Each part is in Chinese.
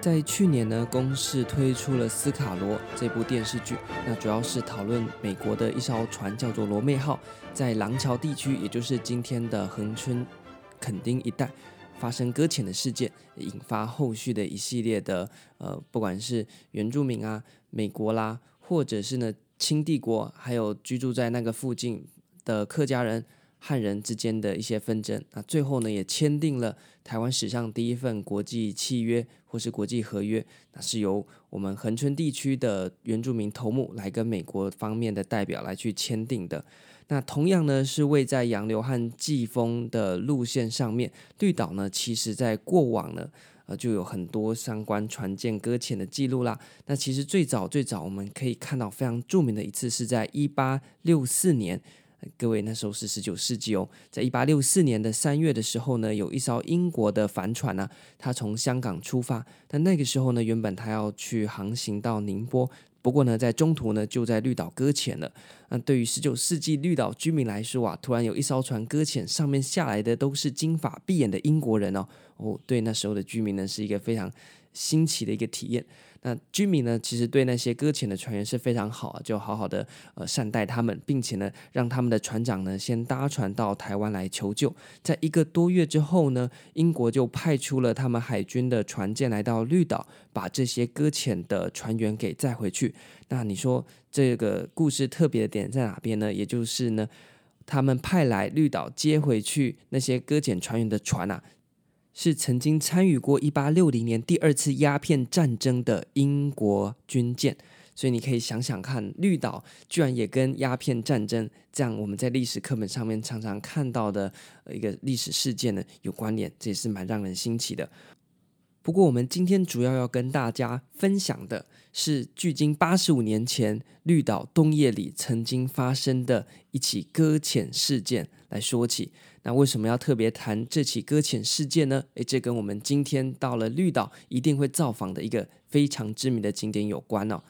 在去年呢，公视推出了《斯卡罗》这部电视剧，那主要是讨论美国的一艘船叫做“罗妹号”在廊桥地区，也就是今天的恒春垦丁一带发生搁浅的事件，引发后续的一系列的呃，不管是原住民啊、美国啦，或者是呢清帝国，还有居住在那个附近的客家人。汉人之间的一些纷争，那最后呢，也签订了台湾史上第一份国际契约或是国际合约，那是由我们恒春地区的原住民头目来跟美国方面的代表来去签订的。那同样呢，是位在洋流和季风的路线上面，绿岛呢，其实在过往呢，呃，就有很多相关船舰搁浅的记录啦。那其实最早最早，我们可以看到非常著名的一次，是在一八六四年。各位，那时候是十九世纪哦，在一八六四年的三月的时候呢，有一艘英国的帆船呢、它从香港出发，但那个时候呢，原本它要去航行到宁波，不过呢，在中途呢，就在绿岛搁浅了。那对于十九世纪绿岛居民来说啊，突然有一艘船搁浅，上面下来的都是金发碧眼的英国人哦，哦，对那时候的居民呢，是一个非常新奇的一个体验。那居民呢，其实对那些搁浅的船员是非常好啊，就好好的呃善待他们，并且呢，让他们的船长呢先搭船到台湾来求救。在一个多月之后呢，英国就派出了他们海军的船舰来到绿岛，把这些搁浅的船员给载回去。那你说这个故事特别的点在哪边呢？也就是呢，他们派来绿岛接回去那些搁浅船员的船啊。是曾经参与过一八六零年第二次鸦片战争的英国军舰，所以你可以想想看，绿岛居然也跟鸦片战争这样我们在历史课本上面常常看到的一个历史事件呢有关联，这也是蛮让人新奇的。不过，我们今天主要要跟大家分享的是，距今八十五年前绿岛东夜里曾经发生的一起搁浅事件来说起。那为什么要特别谈这起搁浅事件呢？诶，这跟我们今天到了绿岛一定会造访的一个非常知名的景点有关哦。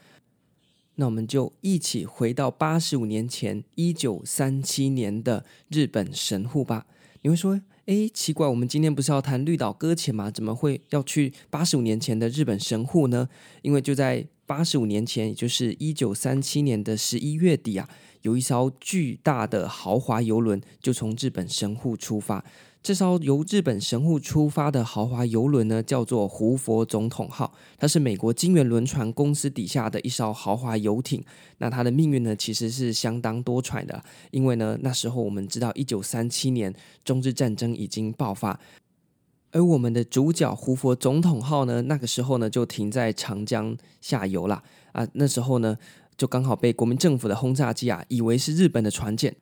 那我们就一起回到八十五年前，一九三七年的日本神户吧。你会说，哎，奇怪，我们今天不是要谈绿岛搁浅吗？怎么会要去八十五年前的日本神户呢？因为就在八十五年前，也就是一九三七年的十一月底啊，有一艘巨大的豪华游轮就从日本神户出发。这艘由日本神户出发的豪华游轮呢，叫做“胡佛总统号”，它是美国金元轮船公司底下的一艘豪华游艇。那它的命运呢，其实是相当多舛的，因为呢，那时候我们知道，一九三七年中日战争已经爆发，而我们的主角“胡佛总统号”呢，那个时候呢，就停在长江下游了啊。那时候呢，就刚好被国民政府的轰炸机啊，以为是日本的船舰。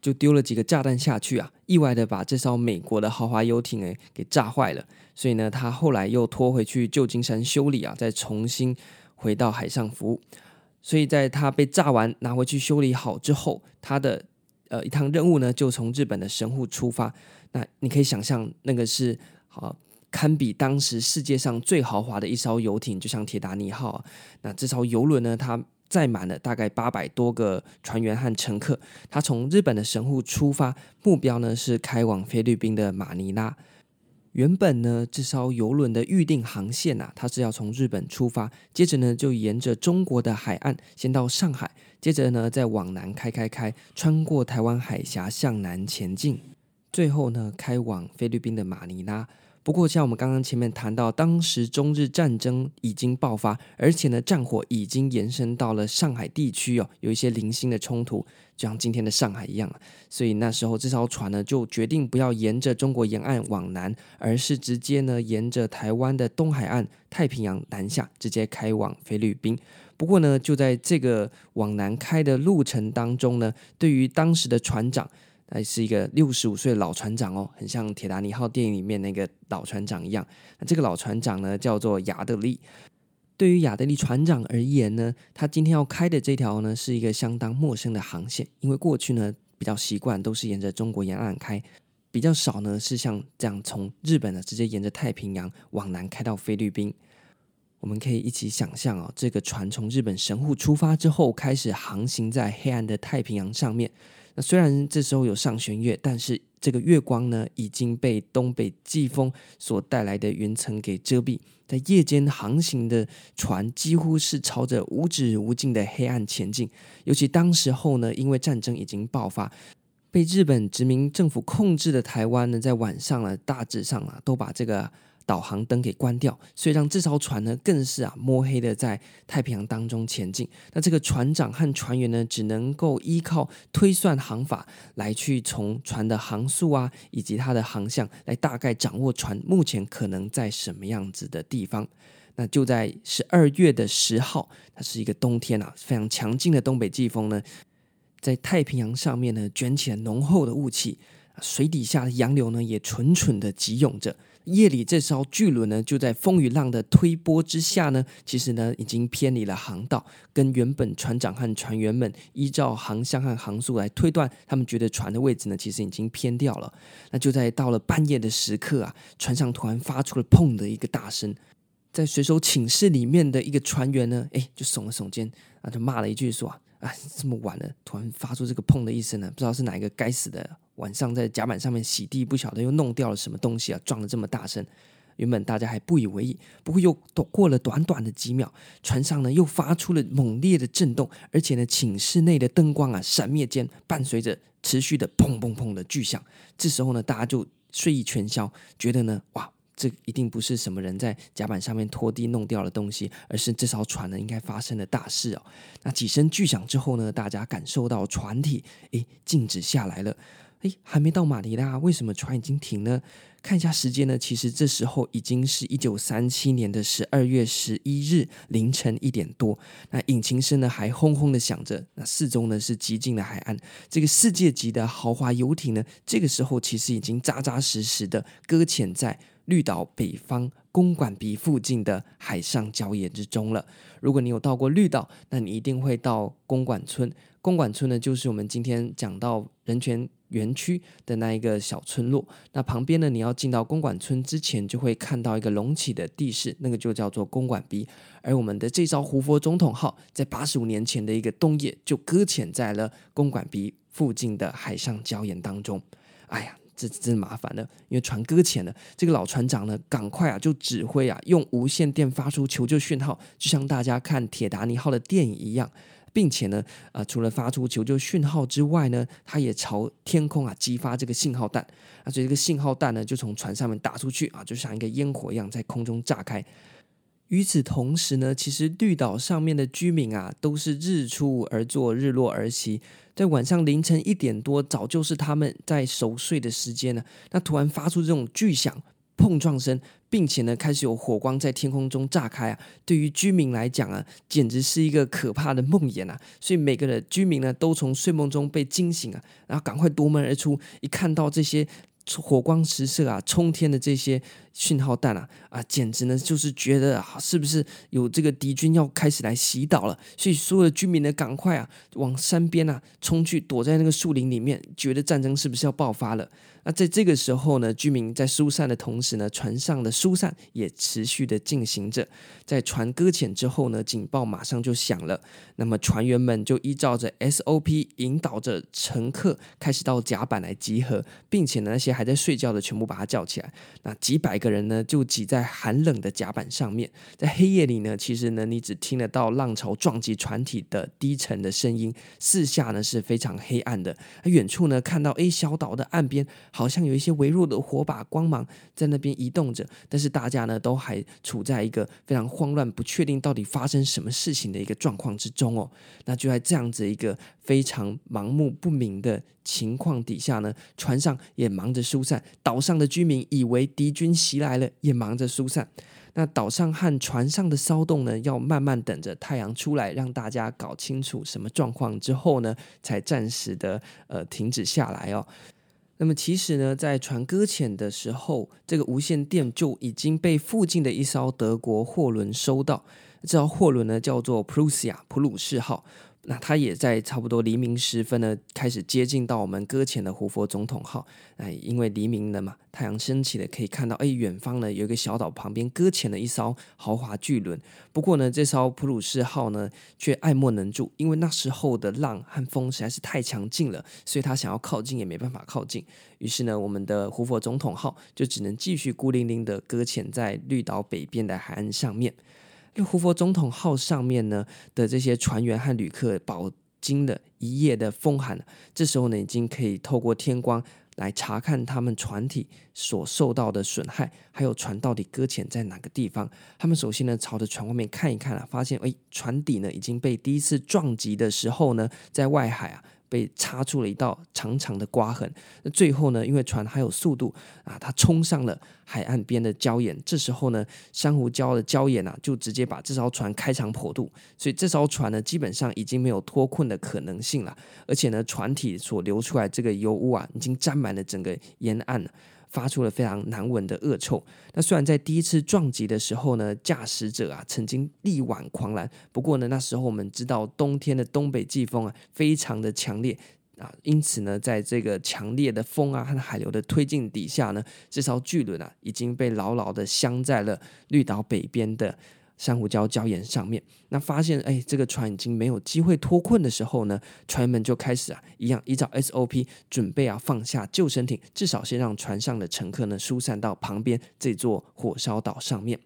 就丢了几个炸弹下去啊，意外的把这艘美国的豪华游艇诶给炸坏了。所以呢，他后来又拖回去旧金山修理啊，再重新回到海上服务。所以在他被炸完拿回去修理好之后，他的呃一趟任务呢，就从日本的神户出发。那你可以想象，那个是好堪比当时世界上最豪华的一艘游艇，就像铁达尼号啊。那这艘游轮呢，它载满了大概八百多个船员和乘客，他从日本的神户出发，目标呢是开往菲律宾的马尼拉。原本呢，这艘游轮的预定航线啊，它是要从日本出发，接着呢就沿着中国的海岸先到上海，接着呢再往南开开开，穿过台湾海峡向南前进，最后呢开往菲律宾的马尼拉。不过，像我们刚刚前面谈到，当时中日战争已经爆发，而且呢，战火已经延伸到了上海地区哦，有一些零星的冲突，就像今天的上海一样。所以那时候这艘船呢，就决定不要沿着中国沿岸往南，而是直接呢，沿着台湾的东海岸太平洋南下，直接开往菲律宾。不过呢，就在这个往南开的路程当中呢，对于当时的船长。还是一个六十五岁的老船长哦，很像《铁达尼号》电影里面那个老船长一样。那这个老船长呢，叫做亚德利。对于亚德利船长而言呢，他今天要开的这条呢，是一个相当陌生的航线，因为过去呢比较习惯都是沿着中国沿岸开，比较少呢是像这样从日本呢直接沿着太平洋往南开到菲律宾。我们可以一起想象哦，这个船从日本神户出发之后，开始航行在黑暗的太平洋上面。那虽然这时候有上弦月，但是这个月光呢已经被东北季风所带来的云层给遮蔽，在夜间航行的船几乎是朝着无止无尽的黑暗前进。尤其当时候呢，因为战争已经爆发，被日本殖民政府控制的台湾呢，在晚上呢，大致上啊都把这个。导航灯给关掉，所以让这艘船呢更是啊摸黑的在太平洋当中前进。那这个船长和船员呢，只能够依靠推算航法来去从船的航速啊以及它的航向来大概掌握船目前可能在什么样子的地方。那就在十二月的十号，它是一个冬天啊，非常强劲的东北季风呢，在太平洋上面呢卷起了浓厚的雾气，水底下的洋流呢也蠢蠢的急涌着。夜里，这艘巨轮呢，就在风与浪的推波之下呢，其实呢，已经偏离了航道，跟原本船长和船员们依照航向和航速来推断，他们觉得船的位置呢，其实已经偏掉了。那就在到了半夜的时刻啊，船上突然发出了“砰”的一个大声，在水手寝室里面的一个船员呢，哎，就耸了耸肩，啊，就骂了一句说：“啊，啊这么晚了，突然发出这个‘砰’的一声呢，不知道是哪一个该死的。”晚上在甲板上面洗地，不晓得又弄掉了什么东西啊，撞得这么大声。原本大家还不以为意，不过又过了短短的几秒，船上呢又发出了猛烈的震动，而且呢寝室内的灯光啊闪灭间伴随着持续的砰砰砰的巨响。这时候呢，大家就睡意全消，觉得呢哇，这一定不是什么人在甲板上面拖地弄掉了东西，而是这艘船呢应该发生的大事哦。那几声巨响之后呢，大家感受到船体诶静止下来了。诶，还没到马尼拉，为什么船已经停呢？看一下时间呢，其实这时候已经是一九三七年的十二月十一日凌晨一点多。那引擎声呢还轰轰的响着，那四周呢是寂静的海岸。这个世界级的豪华游艇呢，这个时候其实已经扎扎实实的搁浅在绿岛北方公馆鼻附近的海上礁岩之中了。如果你有到过绿岛，那你一定会到公馆村。公馆村呢，就是我们今天讲到人权。园区的那一个小村落，那旁边呢，你要进到公馆村之前，就会看到一个隆起的地势，那个就叫做公馆鼻。而我们的这艘胡佛总统号，在八十五年前的一个冬夜，就搁浅在了公馆鼻附近的海上礁岩当中。哎呀，这真麻烦了，因为船搁浅了，这个老船长呢，赶快啊就指挥啊，用无线电发出求救讯号，就像大家看铁达尼号的电影一样。并且呢，呃，除了发出求救讯号之外呢，他也朝天空啊激发这个信号弹，啊，所以这个信号弹呢就从船上面打出去啊，就像一个烟火一样在空中炸开。与此同时呢，其实绿岛上面的居民啊，都是日出而作，日落而息，在晚上凌晨一点多，早就是他们在熟睡的时间了。那突然发出这种巨响。碰撞声，并且呢，开始有火光在天空中炸开啊！对于居民来讲啊，简直是一个可怕的梦魇啊！所以每个的居民呢，都从睡梦中被惊醒啊，然后赶快夺门而出，一看到这些。火光十色啊，冲天的这些讯号弹啊，啊，简直呢就是觉得啊，是不是有这个敌军要开始来袭岛了？所以所有的居民呢，赶快啊往山边啊冲去，躲在那个树林里面，觉得战争是不是要爆发了？那在这个时候呢，居民在疏散的同时呢，船上的疏散也持续的进行着。在船搁浅之后呢，警报马上就响了。那么船员们就依照着 SOP 引导着乘客开始到甲板来集合，并且呢，那些还在睡觉的全部把他叫起来。那几百一个人呢，就挤在寒冷的甲板上面，在黑夜里呢，其实呢，你只听得到浪潮撞击船体的低沉的声音，四下呢是非常黑暗的。而远处呢，看到 A 小岛的岸边。好像有一些微弱的火把光芒在那边移动着，但是大家呢都还处在一个非常慌乱、不确定到底发生什么事情的一个状况之中哦。那就在这样子一个非常盲目不明的情况底下呢，船上也忙着疏散，岛上的居民以为敌军袭来了，也忙着疏散。那岛上和船上的骚动呢，要慢慢等着太阳出来，让大家搞清楚什么状况之后呢，才暂时的呃停止下来哦。那么其实呢，在船搁浅的时候，这个无线电就已经被附近的一艘德国货轮收到。这艘货轮呢叫做 Prussia 普鲁士号。那它也在差不多黎明时分呢，开始接近到我们搁浅的胡佛总统号。哎，因为黎明了嘛，太阳升起了，可以看到，哎，远方呢有一个小岛旁边搁浅了一艘豪华巨轮。不过呢，这艘普鲁士号呢却爱莫能助，因为那时候的浪和风实在是太强劲了，所以他想要靠近也没办法靠近。于是呢，我们的胡佛总统号就只能继续孤零零的搁浅在绿岛北边的海岸上面。因为胡佛总统号上面呢的这些船员和旅客饱经了一夜的风寒，这时候呢已经可以透过天光来查看他们船体所受到的损害，还有船到底搁浅在哪个地方。他们首先呢朝着船外面看一看啊，发现诶船底呢已经被第一次撞击的时候呢在外海啊。被擦出了一道长长的刮痕。那最后呢，因为船还有速度啊，它冲上了海岸边的礁岩。这时候呢，珊瑚礁的礁岩啊，就直接把这艘船开肠破肚。所以这艘船呢，基本上已经没有脱困的可能性了。而且呢，船体所流出来这个油污啊，已经沾满了整个沿岸了。发出了非常难闻的恶臭。那虽然在第一次撞击的时候呢，驾驶者啊曾经力挽狂澜，不过呢，那时候我们知道冬天的东北季风啊非常的强烈啊，因此呢，在这个强烈的风啊和海流的推进底下呢，这艘巨轮啊已经被牢牢的镶在了绿岛北边的。珊瑚礁礁岩上面，那发现哎，这个船已经没有机会脱困的时候呢，船员们就开始啊，一样依照 SOP 准备啊放下救生艇，至少先让船上的乘客呢疏散到旁边这座火烧岛上面。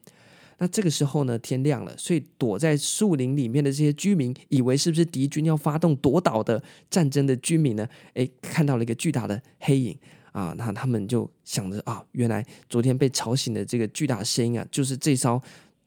那这个时候呢，天亮了，所以躲在树林里面的这些居民，以为是不是敌军要发动夺岛的战争的居民呢？哎，看到了一个巨大的黑影啊，那他们就想着啊，原来昨天被吵醒的这个巨大的声音啊，就是这艘。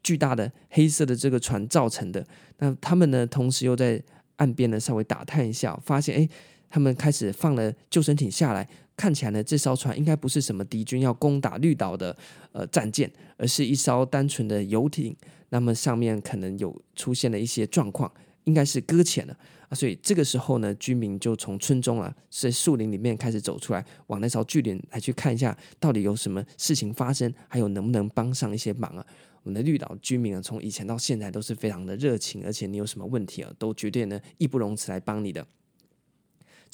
巨大的黑色的这个船造成的，那他们呢，同时又在岸边呢稍微打探一下，发现诶，他们开始放了救生艇下来，看起来呢，这艘船应该不是什么敌军要攻打绿岛的呃战舰，而是一艘单纯的游艇。那么上面可能有出现了一些状况，应该是搁浅了啊。所以这个时候呢，居民就从村中啊，在树林里面开始走出来，往那艘巨轮来去看一下，到底有什么事情发生，还有能不能帮上一些忙啊。我们的绿岛居民啊，从以前到现在都是非常的热情，而且你有什么问题啊，都绝对呢义不容辞来帮你的。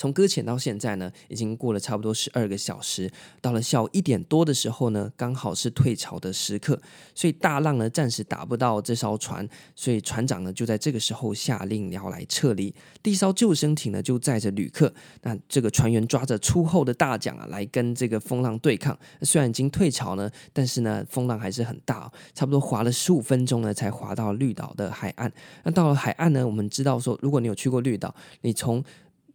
从搁浅到现在呢，已经过了差不多十二个小时。到了下午一点多的时候呢，刚好是退潮的时刻，所以大浪呢暂时打不到这艘船，所以船长呢就在这个时候下令要来撤离。第一艘救生艇呢就载着旅客，那这个船员抓着粗厚的大桨啊来跟这个风浪对抗。虽然已经退潮呢，但是呢风浪还是很大，差不多划了十五分钟呢才划到绿岛的海岸。那到了海岸呢，我们知道说，如果你有去过绿岛，你从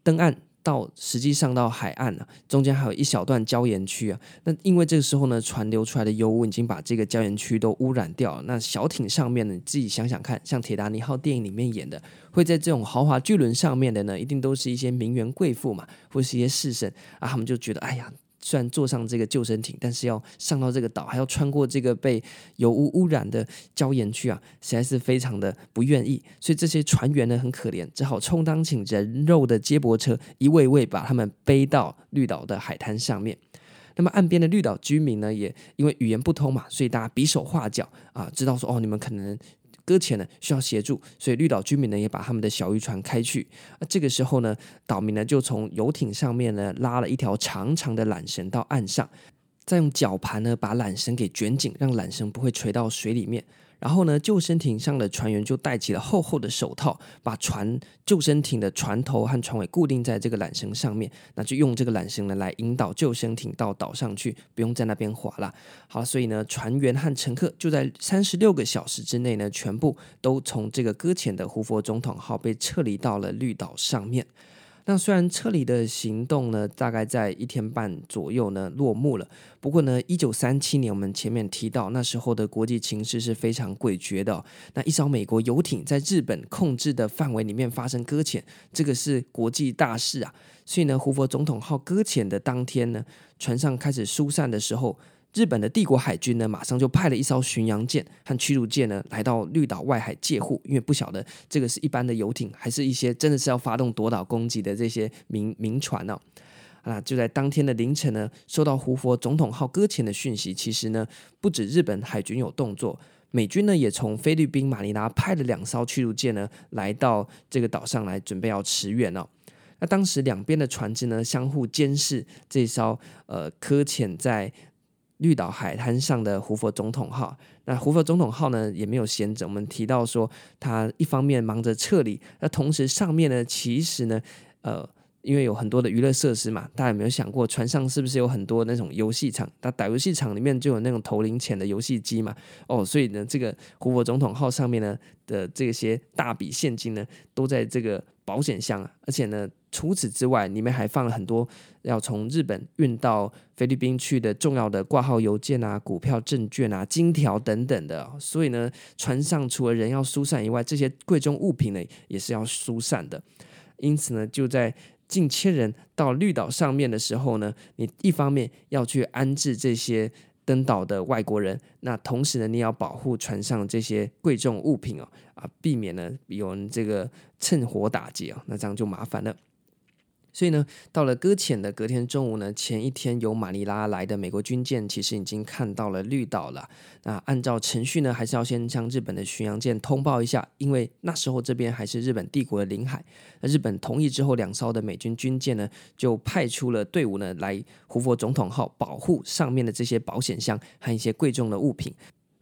登岸。到实际上到海岸了，啊，中间还有一小段礁岩区啊。那因为这个时候呢，船流出来的油污已经把这个礁岩区都污染掉了。那小艇上面呢，你自己想想看，像《铁达尼号》电影里面演的，会在这种豪华巨轮上面的呢，一定都是一些名媛贵妇嘛，或是一些士绅啊，他们就觉得，哎呀。虽然坐上这个救生艇，但是要上到这个岛，还要穿过这个被油污污染的礁岩区啊，实在是非常的不愿意。所以这些船员呢，很可怜，只好充当请人肉的接驳车，一位位把他们背到绿岛的海滩上面。那么岸边的绿岛居民呢，也因为语言不通嘛，所以大家比手画脚啊，知道说哦，你们可能。搁浅呢，需要协助，所以绿岛居民呢也把他们的小渔船开去。那这个时候呢，岛民呢就从游艇上面呢拉了一条长长的缆绳到岸上，再用绞盘呢把缆绳给卷紧，让缆绳不会垂到水里面。然后呢，救生艇上的船员就戴起了厚厚的手套，把船救生艇的船头和船尾固定在这个缆绳上面。那就用这个缆绳呢来引导救生艇到岛上去，不用在那边划了。好，所以呢，船员和乘客就在三十六个小时之内呢，全部都从这个搁浅的胡佛总统号被撤离到了绿岛上面。那虽然撤离的行动呢，大概在一天半左右呢落幕了。不过呢，一九三七年我们前面提到，那时候的国际情势是非常诡谲的。那一艘美国游艇在日本控制的范围里面发生搁浅，这个是国际大事啊。所以呢，胡佛总统号搁浅的当天呢，船上开始疏散的时候。日本的帝国海军呢，马上就派了一艘巡洋舰和驱逐舰呢，来到绿岛外海借护，因为不晓得这个是一般的游艇，还是一些真的是要发动夺岛攻击的这些民民船哦。啊，就在当天的凌晨呢，收到胡佛总统号搁浅的讯息，其实呢，不止日本海军有动作。美军呢也从菲律宾马尼拉派了两艘驱逐舰呢来到这个岛上来准备要驰援哦。那当时两边的船只呢相互监视这艘呃搁浅在绿岛海滩上的胡佛总统号。那胡佛总统号呢也没有闲着，我们提到说他一方面忙着撤离，那同时上面呢其实呢呃。因为有很多的娱乐设施嘛，大家有没有想过，船上是不是有很多那种游戏场？那打游戏场里面就有那种投零钱的游戏机嘛？哦，所以呢，这个胡佛总统号上面呢的这些大笔现金呢，都在这个保险箱啊。而且呢，除此之外，里面还放了很多要从日本运到菲律宾去的重要的挂号邮件啊、股票、证券啊、金条等等的。所以呢，船上除了人要疏散以外，这些贵重物品呢也是要疏散的。因此呢，就在近千人到绿岛上面的时候呢，你一方面要去安置这些登岛的外国人，那同时呢，你要保护船上这些贵重物品哦，啊，避免呢有人这个趁火打劫啊，那这样就麻烦了。所以呢，到了搁浅的隔天中午呢，前一天由马尼拉来的美国军舰其实已经看到了绿岛了。那按照程序呢，还是要先向日本的巡洋舰通报一下，因为那时候这边还是日本帝国的领海。那日本同意之后，两艘的美军军舰呢，就派出了队伍呢，来胡佛总统号保护上面的这些保险箱和一些贵重的物品。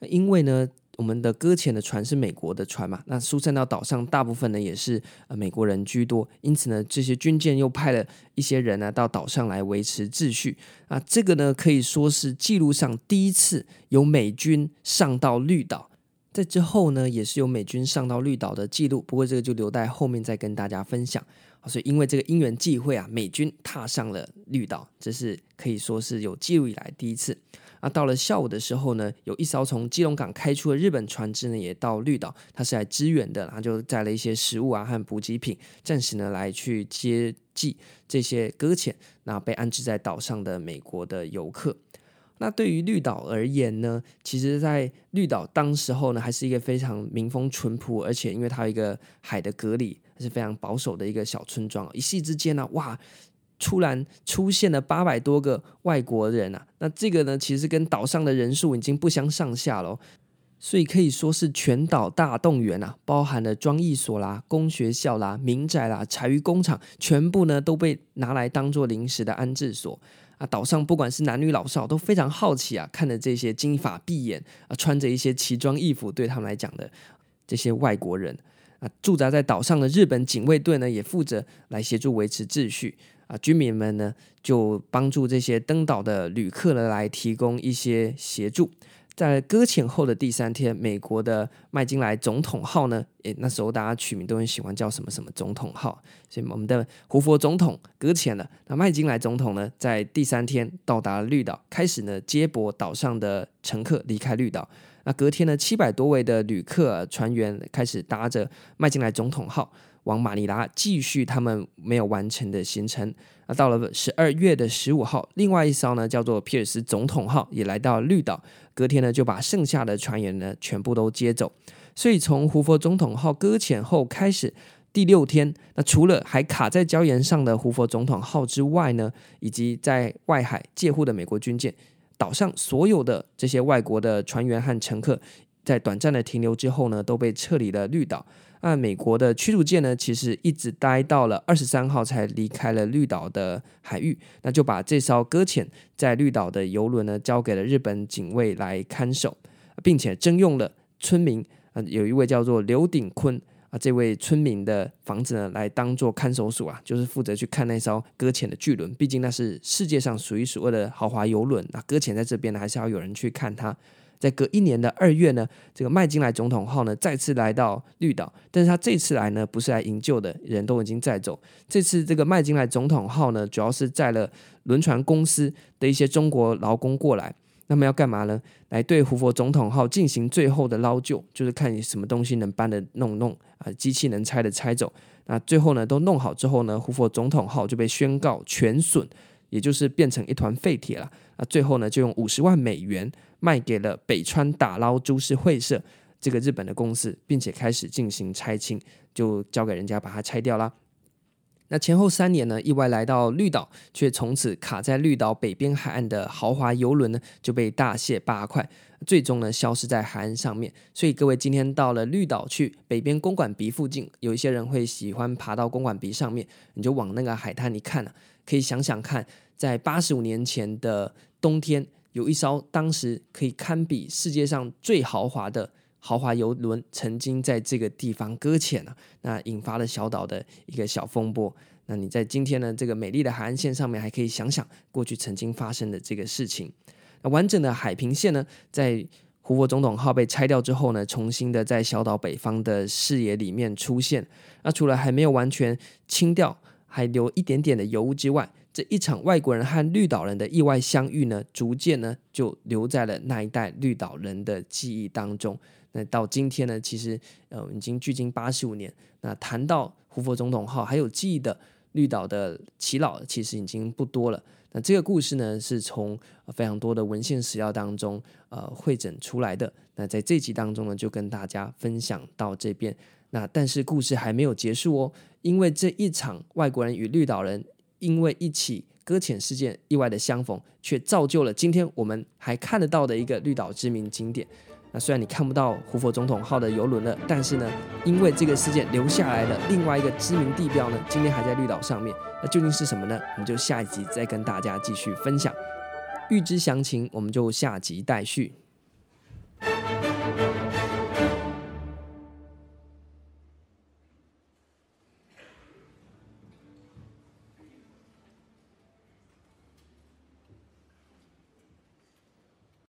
因为呢。我们的搁浅的船是美国的船嘛，那疏散到岛上大部分呢也是呃美国人居多，因此呢，这些军舰又派了一些人呢到岛上来维持秩序啊，这个呢可以说是记录上第一次有美军上到绿岛，在之后呢也是有美军上到绿岛的记录，不过这个就留待后面再跟大家分享。所以因为这个因缘际会啊，美军踏上了绿岛，这是可以说是有记录以来第一次。那到了下午的时候呢，有一艘从基隆港开出的日本船只呢，也到绿岛，它是来支援的，然后就载了一些食物啊和补给品，暂时呢来去接济这些搁浅，那被安置在岛上的美国的游客。那对于绿岛而言呢，其实，在绿岛当时候呢，还是一个非常民风淳朴，而且因为它有一个海的隔离，是非常保守的一个小村庄。一夕之间呢，哇！突然出现了八百多个外国人啊，那这个呢，其实跟岛上的人数已经不相上下了，所以可以说是全岛大动员啊，包含了庄役所啦、工学校啦、民宅啦、柴鱼工厂，全部呢都被拿来当做临时的安置所啊。岛上不管是男女老少都非常好奇啊，看着这些金发碧眼啊，穿着一些奇装异服，对他们来讲的这些外国人啊，驻扎在岛上的日本警卫队呢，也负责来协助维持秩序。啊，居民们呢就帮助这些登岛的旅客呢来提供一些协助。在搁浅后的第三天，美国的麦金莱总统号呢，诶，那时候大家取名都很喜欢叫什么什么总统号，所以我们的胡佛总统搁浅了。那麦金莱总统呢，在第三天到达了绿岛，开始呢接驳岛上的乘客离开绿岛。那隔天呢，七百多位的旅客船员开始搭着麦金莱总统号。往马尼拉继续他们没有完成的行程。那到了十二月的十五号，另外一艘呢叫做皮尔斯总统号也来到绿岛。隔天呢就把剩下的船员呢全部都接走。所以从胡佛总统号搁浅后开始，第六天，那除了还卡在礁岩上的胡佛总统号之外呢，以及在外海借护的美国军舰，岛上所有的这些外国的船员和乘客，在短暂的停留之后呢，都被撤离了绿岛。那美国的驱逐舰呢，其实一直待到了二十三号才离开了绿岛的海域，那就把这艘搁浅在绿岛的游轮呢，交给了日本警卫来看守，并且征用了村民，呃，有一位叫做刘鼎坤啊，这位村民的房子呢，来当做看守所啊，就是负责去看那艘搁浅的巨轮，毕竟那是世界上数一数二的豪华游轮，那搁浅在这边呢，还是要有人去看它。在隔一年的二月呢，这个麦金莱总统号呢再次来到绿岛，但是他这次来呢不是来营救的，人都已经载走。这次这个麦金莱总统号呢，主要是载了轮船公司的一些中国劳工过来，那么要干嘛呢？来对胡佛总统号进行最后的捞救，就是看你什么东西能搬的弄弄啊，机器能拆的拆走。那最后呢都弄好之后呢，胡佛总统号就被宣告全损，也就是变成一团废铁了。那最后呢就用五十万美元。卖给了北川打捞株式会社这个日本的公司，并且开始进行拆清，就交给人家把它拆掉啦。那前后三年呢，意外来到绿岛，却从此卡在绿岛北边海岸的豪华游轮呢，就被大卸八块，最终呢消失在海岸上面。所以各位今天到了绿岛去北边公馆鼻附近，有一些人会喜欢爬到公馆鼻上面，你就往那个海滩一看啊，可以想想看，在八十五年前的冬天，有一艘当时可以堪比世界上最豪华的。豪华游轮曾经在这个地方搁浅了，那引发了小岛的一个小风波。那你在今天呢，这个美丽的海岸线上面，还可以想想过去曾经发生的这个事情。那完整的海平线呢，在胡佛总统号被拆掉之后呢，重新的在小岛北方的视野里面出现。那除了还没有完全清掉，还留一点点的油污之外，这一场外国人和绿岛人的意外相遇呢，逐渐呢就留在了那一代绿岛人的记忆当中。那到今天呢，其实呃已经距今八十五年。那谈到胡佛总统号还有记忆的绿岛的耆老，其实已经不多了。那这个故事呢，是从非常多的文献史料当中呃汇整出来的。那在这集当中呢，就跟大家分享到这边。那但是故事还没有结束哦，因为这一场外国人与绿岛人因为一起搁浅事件意外的相逢，却造就了今天我们还看得到的一个绿岛知名景点。那虽然你看不到胡佛总统号的游轮了，但是呢，因为这个事件留下来了另外一个知名地标呢，今天还在绿岛上面。那究竟是什么呢？我们就下一集再跟大家继续分享。预知详情，我们就下集待续。